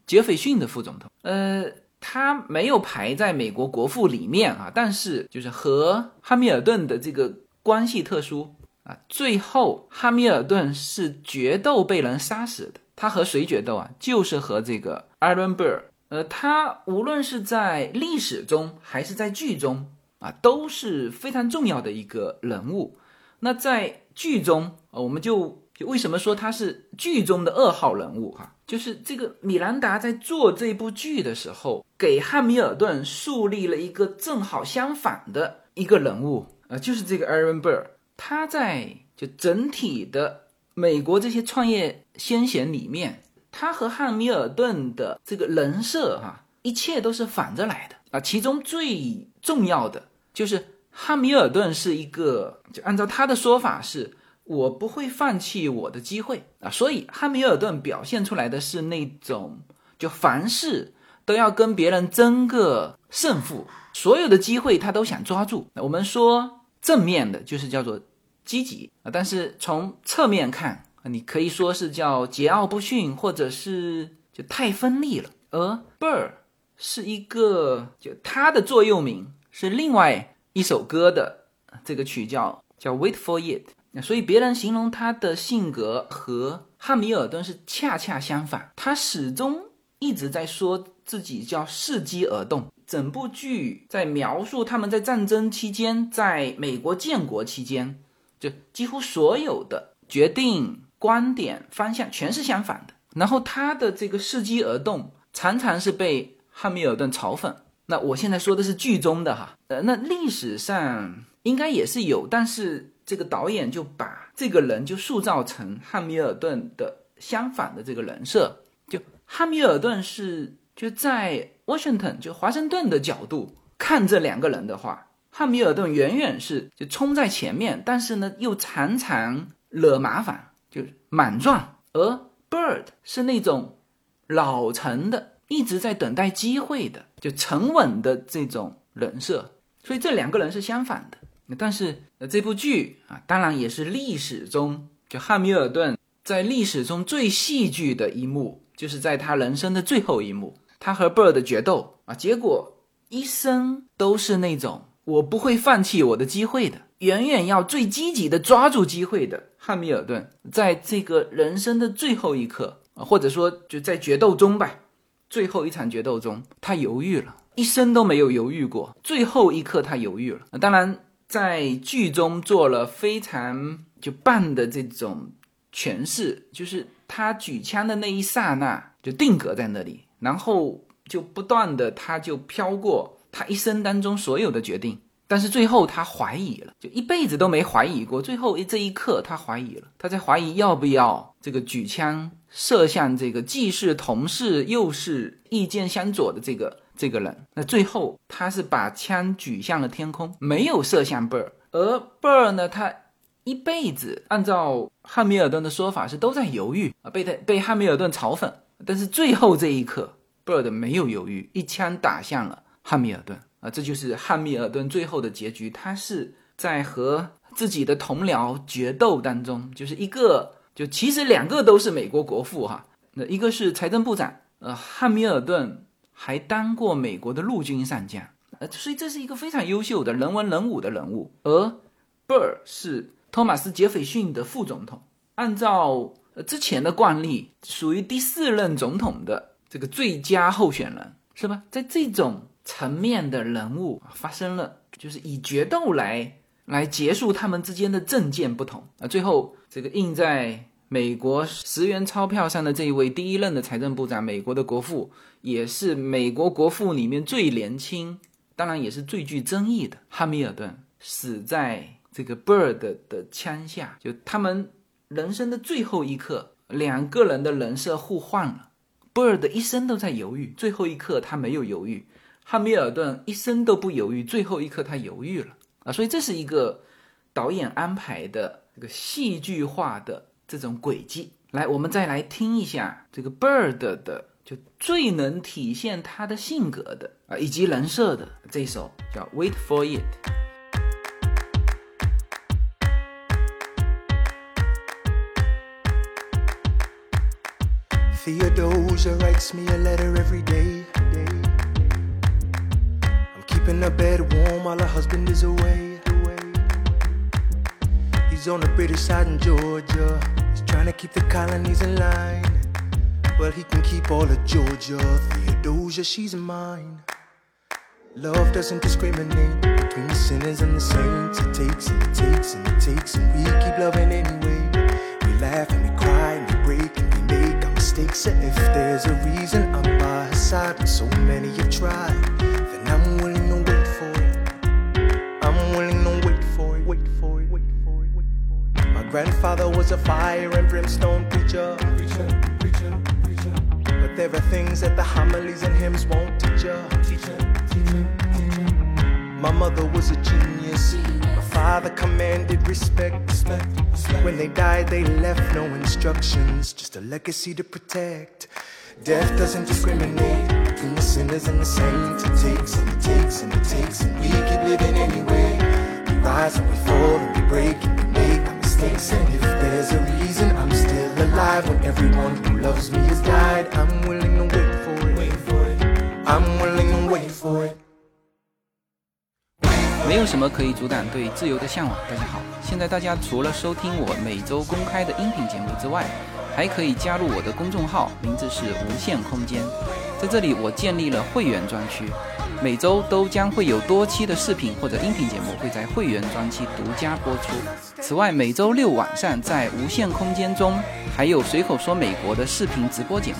杰斐逊的副总统。呃，他没有排在美国国父里面啊，但是就是和汉密尔顿的这个关系特殊啊。最后，汉密尔顿是决斗被人杀死的。他和谁决斗啊？就是和这个 Aaron Burr。呃，他无论是在历史中还是在剧中啊，都是非常重要的一个人物。那在剧中，呃，我们就为什么说他是剧中的二号人物哈？就是这个米兰达在做这部剧的时候，给汉密尔顿树立了一个正好相反的一个人物，呃，就是这个 Aaron Burr。他在就整体的美国这些创业先贤里面。他和汉密尔顿的这个人设，哈，一切都是反着来的啊。其中最重要的就是汉密尔顿是一个，就按照他的说法是，我不会放弃我的机会啊。所以汉密尔顿表现出来的是那种，就凡事都要跟别人争个胜负，所有的机会他都想抓住。我们说正面的就是叫做积极啊，但是从侧面看。你可以说是叫桀骜不驯，或者是就太锋利了。而 Burr 是一个，就他的座右铭是另外一首歌的这个曲叫叫 Wait for it。所以别人形容他的性格和汉密尔顿是恰恰相反。他始终一直在说自己叫伺机而动。整部剧在描述他们在战争期间，在美国建国期间，就几乎所有的决定。观点方向全是相反的，然后他的这个伺机而动，常常是被汉密尔顿嘲讽。那我现在说的是剧中的哈，呃，那历史上应该也是有，但是这个导演就把这个人就塑造成汉密尔顿的相反的这个人设。就汉密尔顿是就在 Washington 就华盛顿的角度看这两个人的话，汉密尔顿远远是就冲在前面，但是呢又常常惹麻烦。就莽撞，而 Bird 是那种老成的，一直在等待机会的，就沉稳的这种人设。所以这两个人是相反的。但是呃，这部剧啊，当然也是历史中就汉密尔顿在历史中最戏剧的一幕，就是在他人生的最后一幕，他和 Bird 决斗啊，结果一生都是那种我不会放弃我的机会的，远远要最积极的抓住机会的。汉密尔顿在这个人生的最后一刻啊，或者说就在决斗中吧，最后一场决斗中，他犹豫了，一生都没有犹豫过，最后一刻他犹豫了。当然，在剧中做了非常就棒的这种诠释，就是他举枪的那一刹那就定格在那里，然后就不断的他就飘过他一生当中所有的决定。但是最后他怀疑了，就一辈子都没怀疑过。最后这一刻他怀疑了，他在怀疑要不要这个举枪射向这个既是同事又是意见相左的这个这个人。那最后他是把枪举向了天空，没有射向贝尔。而贝尔呢，他一辈子按照汉密尔顿的说法是都在犹豫啊，被他被汉密尔顿嘲讽。但是最后这一刻，贝尔的没有犹豫，一枪打向了汉密尔顿。啊，这就是汉密尔顿最后的结局。他是在和自己的同僚决斗当中，就是一个，就其实两个都是美国国父哈。那一个是财政部长，呃，汉密尔顿还当过美国的陆军上将，呃，所以这是一个非常优秀的人文人武的人物。而 Burr 是托马斯杰斐逊的副总统，按照呃之前的惯例，属于第四任总统的这个最佳候选人，是吧？在这种。层面的人物发生了，就是以决斗来来结束他们之间的政见不同啊。最后，这个印在美国十元钞票上的这一位第一任的财政部长，美国的国父，也是美国国父里面最年轻，当然也是最具争议的汉密尔顿，死在这个 Bird 的枪下。就他们人生的最后一刻，两个人的人设互换了。Bird 一生都在犹豫，最后一刻他没有犹豫。汉密尔顿一生都不犹豫，最后一刻他犹豫了啊！所以这是一个导演安排的这个戏剧化的这种轨迹。来，我们再来听一下这个 Bird 的，就最能体现他的性格的啊，以及人设的这首叫《Wait for It》。Theodosia writes me a letter every day. I'm keeping her bed warm while her husband is away. He's on the British side in Georgia. He's trying to keep the colonies in line. Well, he can keep all of Georgia. Theodosia, she's mine. Love doesn't discriminate between the sinners and the saints. It takes and it takes and it takes, and we keep loving anyway. We laugh and we cry mistakes. If there's a reason I'm by her side when so many have tried, then I'm willing to wait for it. I'm willing to wait for it, wait for it, wait for it, wait for it. My grandfather was a fire and brimstone preacher. Preacher, preacher, preacher. But there are things that the homilies and hymns won't teach ya. Teacher, teacher, teacher. My mother was a genius. Father commanded respect. respect, respect. When they died, they left no instructions, just a legacy to protect. Death doesn't discriminate between the sinners and the saints. It takes and it takes and it takes, and we keep living anyway. We rise and we fall and we break and we make our mistakes. And if there's a reason I'm still alive when everyone who loves me has died, I'm willing to wait for it. Wait for it. I'm 没有什么可以阻挡对自由的向往。大家好，现在大家除了收听我每周公开的音频节目之外，还可以加入我的公众号，名字是无限空间。在这里，我建立了会员专区，每周都将会有多期的视频或者音频节目会在会员专区独家播出。此外，每周六晚上在无限空间中还有随口说美国的视频直播节目，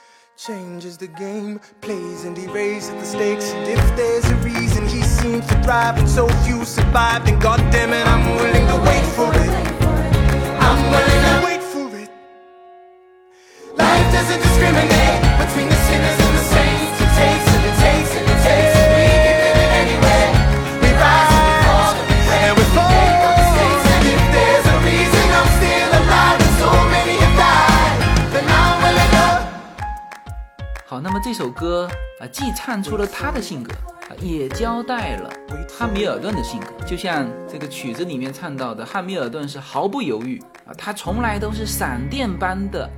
Changes the game, plays and erases the stakes. And if there's a reason he seems to thrive and so few survive, then goddamn it, I'm willing to wait for it. I'm willing to wait for it. Life doesn't discriminate 好，那么这首歌啊，既唱出了他的性格，啊，也交代了汉密尔顿的性格。就像这个曲子里面唱到的，汉密尔顿是毫不犹豫啊，他从来都是闪电般的、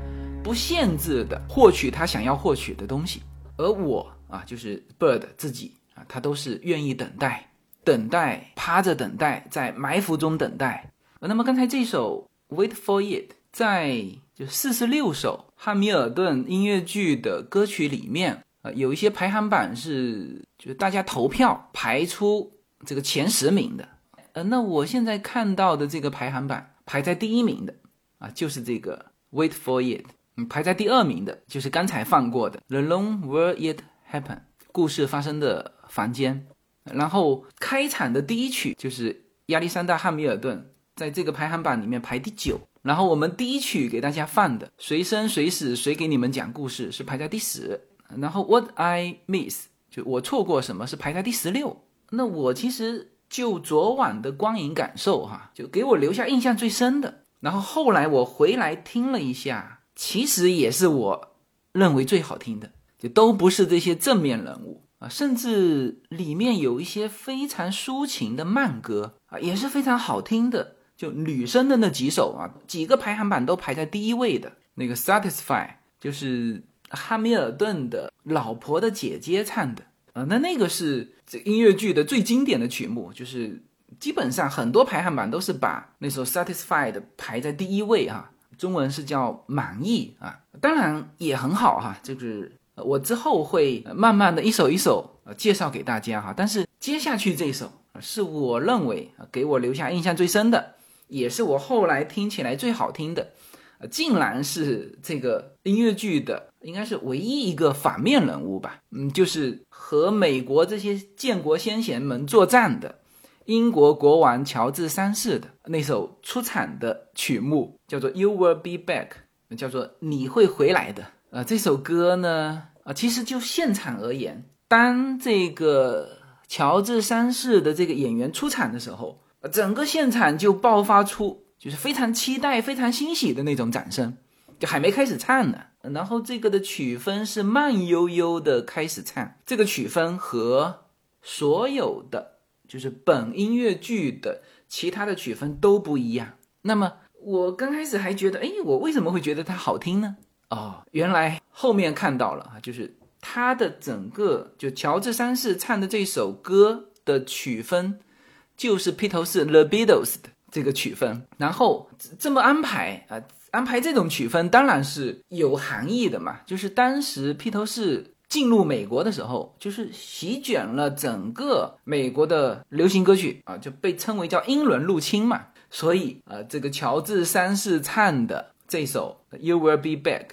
不限制的获取他想要获取的东西。而我啊，就是 Bird 自己啊，他都是愿意等待，等待，趴着等待，在埋伏中等待。那么刚才这首 Wait for It 在就四十六首汉密尔顿音乐剧的歌曲里面，呃，有一些排行榜是就是大家投票排出这个前十名的。呃，那我现在看到的这个排行榜排在第一名的啊，就是这个 Wait for It。嗯，排在第二名的就是刚才放过的 The Long Where It Happened，故事发生的房间。然后开场的第一曲就是亚历山大·汉密尔顿，在这个排行榜里面排第九。然后我们第一曲给大家放的《谁生谁死谁给你们讲故事》是排在第十。然后 What I Miss 就我错过什么是排在第十六。那我其实就昨晚的光影感受哈，就给我留下印象最深的。然后后来我回来听了一下，其实也是我认为最好听的，就都不是这些正面人物啊，甚至里面有一些非常抒情的慢歌啊，也是非常好听的。就女生的那几首啊，几个排行榜都排在第一位的那个《Satisfy》，就是汉密尔顿的老婆的姐姐唱的。啊，那那个是这音乐剧的最经典的曲目，就是基本上很多排行榜都是把那首《Satisfied》排在第一位啊，中文是叫满意啊，当然也很好哈、就是我之后会慢慢的一首一首呃介绍给大家哈，但是接下去这首是我认为给我留下印象最深的，也是我后来听起来最好听的，呃，竟然是这个音乐剧的应该是唯一一个反面人物吧，嗯，就是和美国这些建国先贤们作战的英国国王乔治三世的那首出场的曲目，叫做《You Will Be Back》，叫做你会回来的。呃，这首歌呢，啊、其实就现场而言，当这个乔治三世的这个演员出场的时候，整个现场就爆发出就是非常期待、非常欣喜的那种掌声，就还没开始唱呢。然后这个的曲风是慢悠悠的开始唱，这个曲风和所有的就是本音乐剧的其他的曲风都不一样。那么我刚开始还觉得，哎，我为什么会觉得它好听呢？哦，原来后面看到了啊，就是他的整个就乔治三世唱的这首歌的曲风，就是披头士 The Beatles 的这个曲风。然后这么安排啊，安排这种曲风当然是有含义的嘛。就是当时披头士进入美国的时候，就是席卷了整个美国的流行歌曲啊，就被称为叫英伦入侵嘛。所以啊，这个乔治三世唱的这首 You Will Be Back。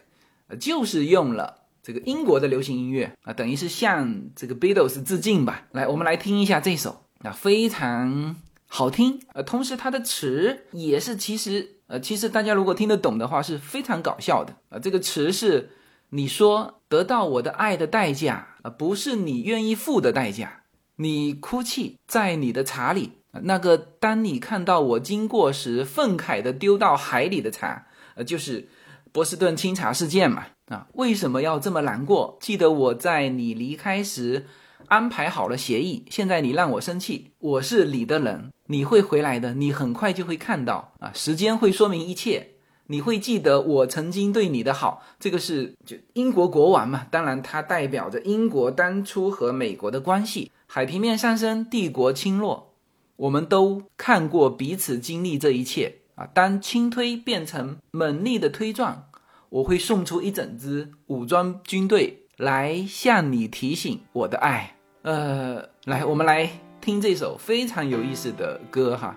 就是用了这个英国的流行音乐啊，等于是向这个 Beatles 致敬吧。来，我们来听一下这首啊，非常好听。呃，同时它的词也是，其实呃，其实大家如果听得懂的话，是非常搞笑的啊。这个词是你说得到我的爱的代价啊，不是你愿意付的代价。你哭泣在你的茶里，那个当你看到我经过时，愤慨的丢到海里的茶，呃，就是。波士顿清茶事件嘛，啊，为什么要这么难过？记得我在你离开时安排好了协议，现在你让我生气。我是你的人，你会回来的，你很快就会看到啊，时间会说明一切。你会记得我曾经对你的好，这个是就英国国王嘛，当然它代表着英国当初和美国的关系。海平面上升，帝国倾落，我们都看过彼此经历这一切。啊，当轻推变成猛力的推撞，我会送出一整支武装军队来向你提醒我的爱。呃，来，我们来听这首非常有意思的歌哈。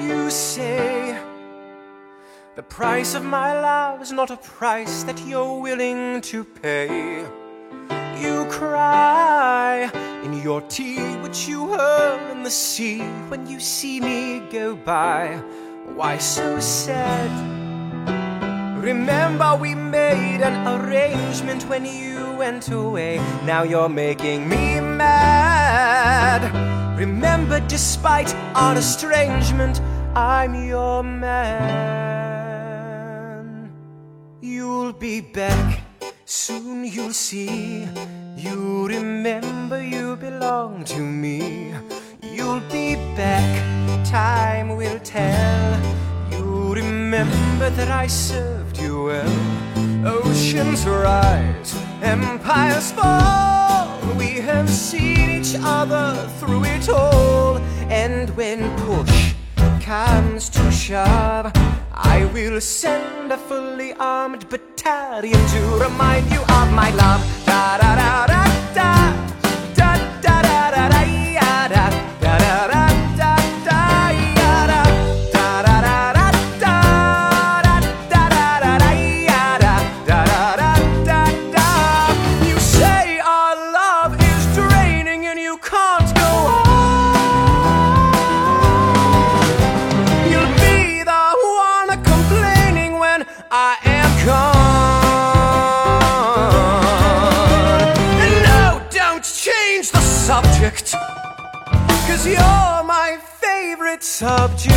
You say the price of my love is not a price that you're willing to pay. You cry in your tea, which you hurl in the sea when you see me go by. Why so sad? Remember, we made an arrangement when you went away. Now you're making me mad. Remember, despite our estrangement, I'm your man. You'll be back Soon you'll see, you remember you belong to me. You'll be back, time will tell. You remember that I served you well. Oceans rise, empires fall. We have seen each other through it all. And when push comes to shove, I will send a fully armed battalion to remind you of my love. Da da da da. subject,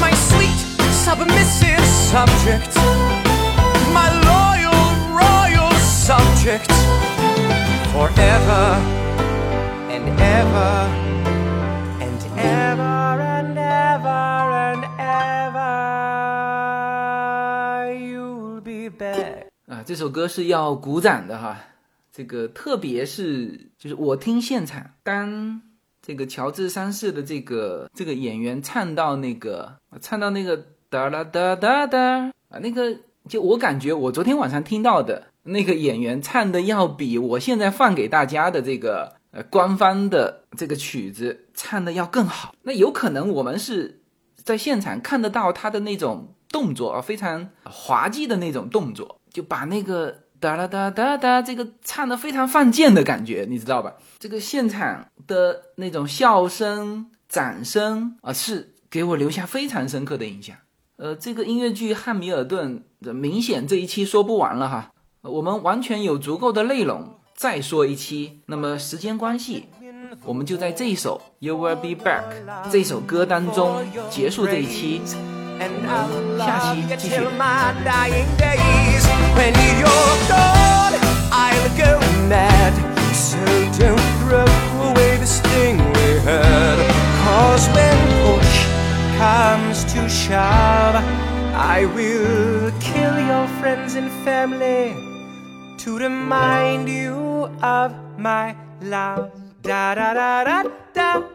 my sweet submissive subject, my loyal royal subject, forever and ever and ever and ever and ever you'll be back 啊，这首歌是要鼓掌的哈，这个特别是就是我听现场当。 这个乔治三世的这个这个演员唱到那个唱到那个哒啦哒哒哒啊，那个就我感觉我昨天晚上听到的那个演员唱的要比我现在放给大家的这个呃官方的这个曲子唱的要更好。那有可能我们是在现场看得到他的那种动作啊，非常滑稽的那种动作，就把那个。哒啦哒哒哒，这个唱的非常犯贱的感觉，你知道吧？这个现场的那种笑声、掌声啊，是给我留下非常深刻的印象。呃，这个音乐剧《汉密尔顿》的明显这一期说不完了哈，我们完全有足够的内容再说一期。那么时间关系，我们就在这一首《You Will Be Back》这首歌当中结束这一期。And I'll love you till my dying days. When you're gone, I'll go mad. So don't throw away the sting we had. Cause when push comes to shove, I will kill your friends and family to remind you of my love. Da da da da da.